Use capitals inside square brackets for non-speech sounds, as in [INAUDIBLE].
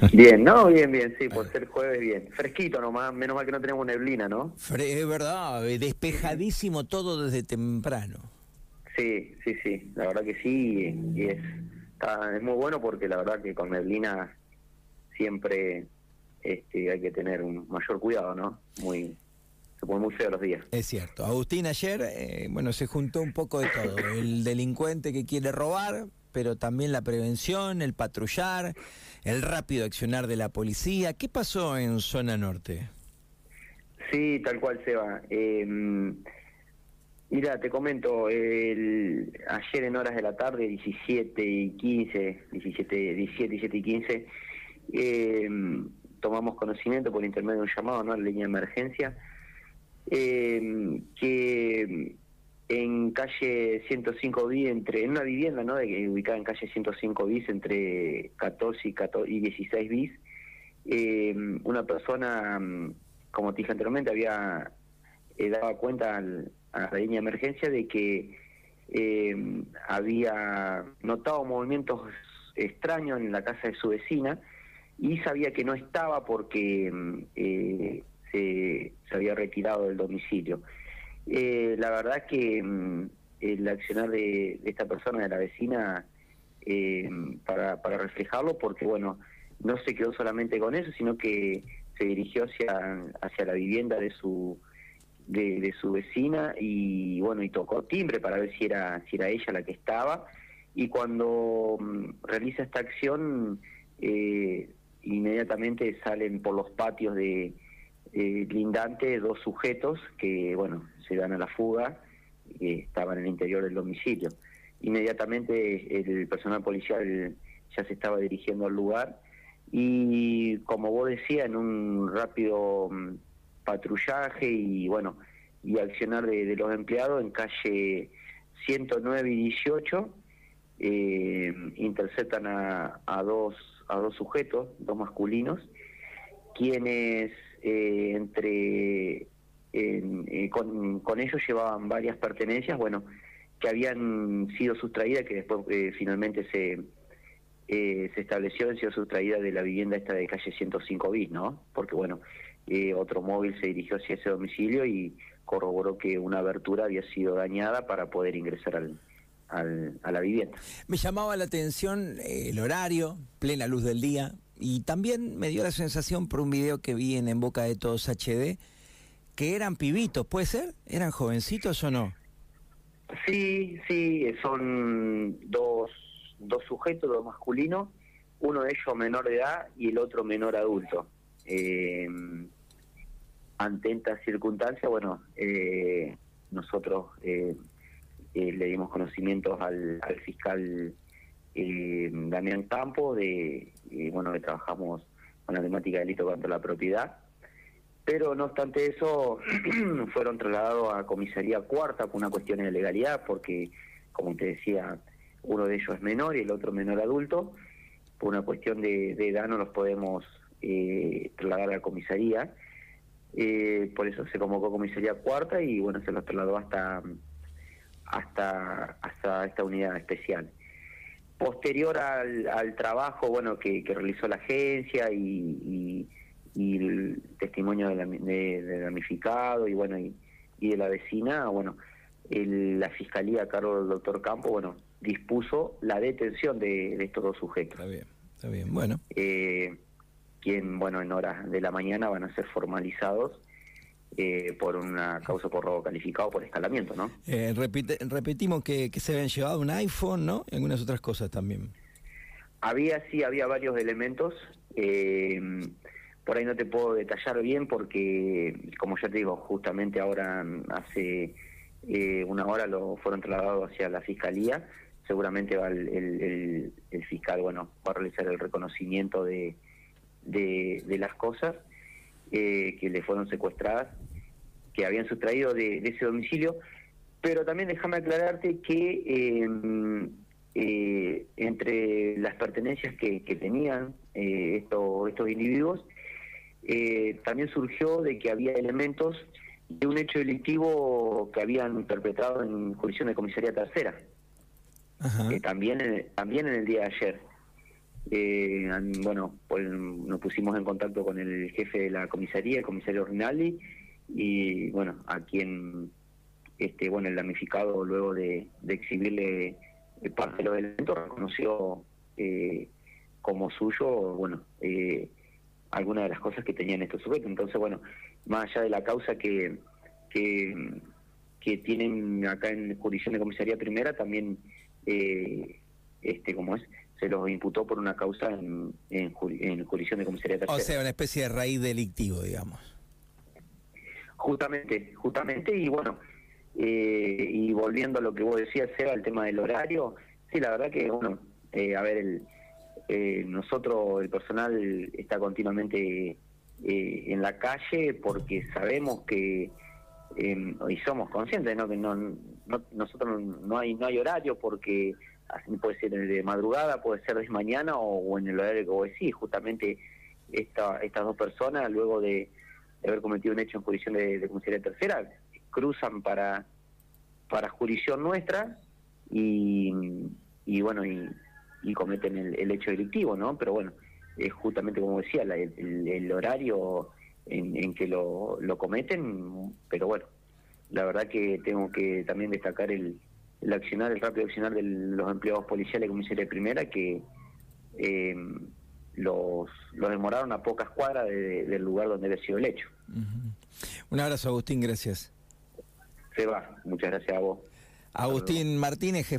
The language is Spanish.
[LAUGHS] Bien, no, bien, bien, sí, por ser jueves bien. Fresquito nomás, menos mal que no tenemos neblina, ¿no? es verdad, despejadísimo todo desde temprano. Sí, sí, sí, la verdad que sí, y es, es muy bueno porque la verdad que con neblina siempre este, hay que tener un mayor cuidado, ¿no? Muy, se pone muy feo los días. Es cierto. Agustín ayer, eh, bueno, se juntó un poco de todo. El delincuente que quiere robar, pero también la prevención, el patrullar, el rápido accionar de la policía. ¿Qué pasó en zona norte? Sí, tal cual, Seba. Eh, mira, te comento, ayer en horas de la tarde, 17 y 15, 17, 17, 17 y 15, eh, tomamos conocimiento por intermedio de un llamado, ¿no? La línea de emergencia, eh, que en calle 105 bis, entre, en una vivienda, ¿no? Ubicada en calle 105 bis, entre 14 y, 14 y 16 bis, eh, una persona, como te dije anteriormente, había eh, dado cuenta a la línea de emergencia de que eh, había notado movimientos extraños en la casa de su vecina, y sabía que no estaba porque mm, eh, se, había retirado del domicilio. Eh, la verdad que mm, el accionar de, esta persona, de la vecina, eh, para, para reflejarlo, porque bueno, no se quedó solamente con eso, sino que se dirigió hacia, hacia la vivienda de su de, su vecina y bueno y tocó timbre para ver si era si era ella la que estaba. Y cuando mm, realiza esta acción eh, inmediatamente salen por los patios de lindante dos sujetos que, bueno, se dan a la fuga, y estaban en el interior del domicilio. Inmediatamente el personal policial ya se estaba dirigiendo al lugar y, como vos decías, en un rápido mm, patrullaje y, bueno, y accionar de, los empleados en calle 109 y 18, eh, interceptan a, a dos a dos sujetos, dos masculinos, quienes eh, entre eh, con, con, ellos llevaban varias pertenencias, bueno, que habían sido sustraídas, que después eh, finalmente se, se estableció, han sido sustraídas de la vivienda esta de calle 105 bis, ¿no? Porque bueno, otro móvil se dirigió hacia ese domicilio y corroboró que una abertura había sido dañada para poder ingresar al, a la vivienda. Me llamaba la atención eh, el horario, plena luz del día, y también me dio la sensación por un video que vi en En Boca de Todos HD, que eran pibitos, ¿puede ser? ¿Eran jovencitos o no? Sí, sí, son dos, dos sujetos, dos masculinos, uno de ellos menor de edad y el otro menor adulto. Eh, ante esta circunstancia, bueno, eh, nosotros eh, eh, le dimos conocimientos al, fiscal eh, Damián Campo, de eh, bueno que trabajamos con la temática de delito contra la propiedad, pero no obstante eso [CLEARS THROAT] fueron trasladados a comisaría cuarta por una cuestión de legalidad, porque como te decía, uno de ellos es menor y el otro menor adulto, por una cuestión de, edad no los podemos eh, trasladar a comisaría. por eso se convocó comisaría cuarta y bueno, se los trasladó hasta hasta, hasta esta unidad especial. Posterior al, trabajo bueno que, realizó la agencia y, el testimonio del de, damnificado y bueno y, de la vecina, bueno, la fiscalía a cargo del doctor Campo, bueno, dispuso la detención de, estos dos sujetos. Está bien, está bien, bueno. Eh, quien, bueno, en horas de la mañana van a ser formalizados eh, por una causa por robo calificado por escalamiento, ¿no? Eh, repetimos que, se habían llevado un iPhone, ¿no? Y algunas otras cosas también. Había, sí, había varios elementos. Eh, por ahí no te puedo detallar bien porque, como ya te digo, justamente ahora hace una hora lo fueron trasladados hacia la fiscalía. Seguramente va el, fiscal, bueno, va a realizar el reconocimiento de, de las cosas eh, que le fueron secuestradas, que habían sustraído de, ese domicilio. Pero también déjame aclararte que em, eh, entre las pertenencias que, tenían eh, estos, estos individuos, también surgió de que había elementos de un hecho delictivo que habían perpetrado en jurisdicción de comisaría tercera, también, también en el día de ayer. Eh, bueno, pues nos pusimos en contacto con el jefe de la comisaría, el comisario Rinaldi, y bueno, a quien, este, bueno, el damnificado luego de, exhibirle parte de los elementos reconoció eh, como suyo, bueno, eh, algunas de las cosas que tenían estos sujetos. Entonces, bueno, más allá de la causa que, que, que tienen acá en jurisdicción de comisaría primera, también, eh, este, como es, se los imputó por una causa en, en, jurisdicción de comisaría tercera. O sea, una especie de raíz delictivo, digamos. Justamente, justamente, y bueno, eh, y volviendo a lo que vos decías, Seba, el tema del horario, sí, la verdad que, bueno, eh, a ver, el, eh, nosotros, el personal, está continuamente eh, en la calle porque sabemos que em, y somos conscientes ¿no? que no, nosotros no hay no hay horario porque puede ser de madrugada puede ser de mañana o, en el horario que vos decís justamente esta, estas dos personas luego de, haber cometido un hecho en jurisdicción de, de comisaría tercera cruzan para para jurisdicción nuestra y, y bueno y, y cometen el, hecho delictivo no pero bueno es justamente como decía el, horario en, que lo, lo, cometen, pero bueno, la verdad que tengo que también destacar el, el accionar, el rápido accionar de los empleados policiales de comisaría primera que eh, los, los demoraron a pocas cuadras del lugar donde había sido el hecho. Un abrazo, Agustín, gracias. Se va, muchas gracias a vos. Agustín Martínez, jefe.